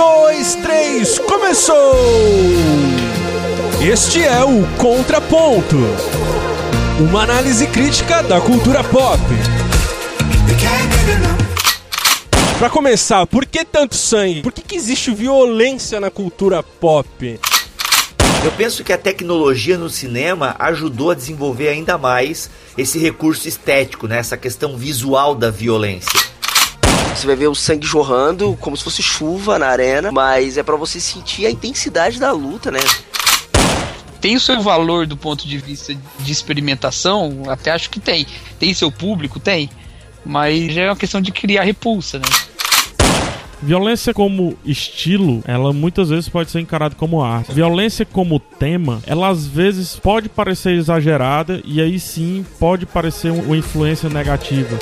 dois, três, começou! Este é o Contraponto uma análise crítica da cultura pop. Para começar, por que tanto sangue? Por que, que existe violência na cultura pop? Eu penso que a tecnologia no cinema ajudou a desenvolver ainda mais esse recurso estético, né? essa questão visual da violência. Você vai ver o sangue jorrando como se fosse chuva na arena, mas é para você sentir a intensidade da luta, né? Tem o seu valor do ponto de vista de experimentação, até acho que tem. Tem seu público, tem. Mas já é uma questão de criar repulsa, né? Violência como estilo, ela muitas vezes pode ser encarada como arte. Violência como tema, ela às vezes pode parecer exagerada e aí sim pode parecer uma influência negativa.